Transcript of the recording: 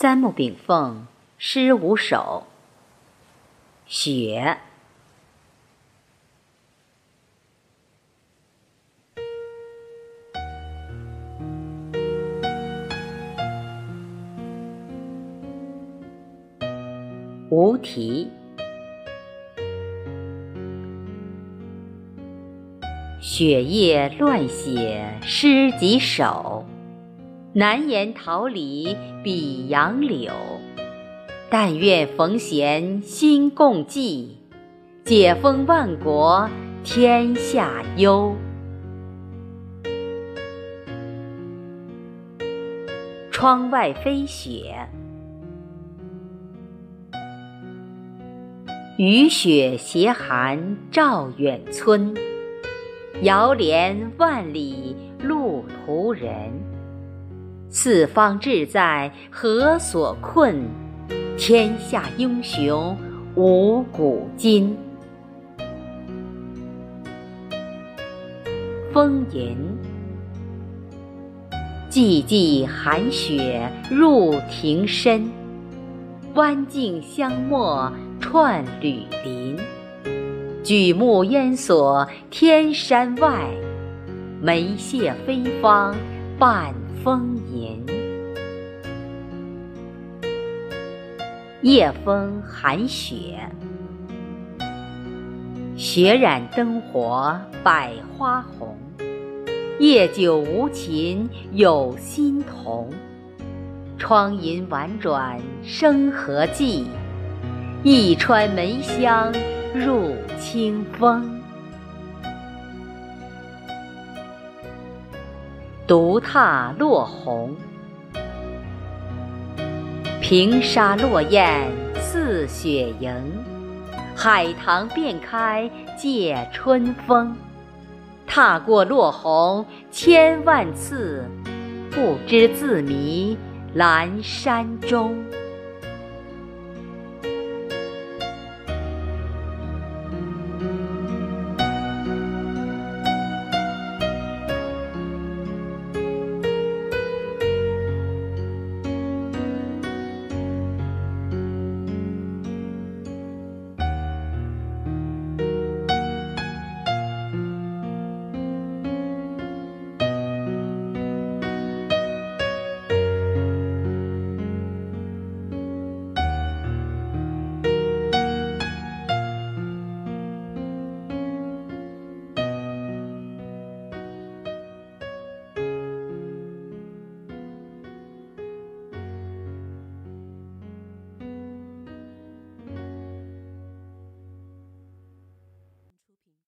三木炳凤诗五首。雪，无题。雪夜乱写诗几首。难言桃李比杨柳，但愿逢贤心共济，解封万国天下忧。窗外飞雪，雨雪斜寒照远村，遥怜万里路途人。四方志在何所困？天下英雄无古今。风吟，寂寂寒雪入庭深，弯径香陌串缕林。举目烟锁天山外，梅谢飞芳半。风吟，夜风寒雪，雪染灯火百花红。夜久无琴有心同，窗银婉转生何计？一川梅香入清风。独踏落红，平沙落雁似雪莹，海棠遍开借春风。踏过落红千万次，不知自迷阑珊中。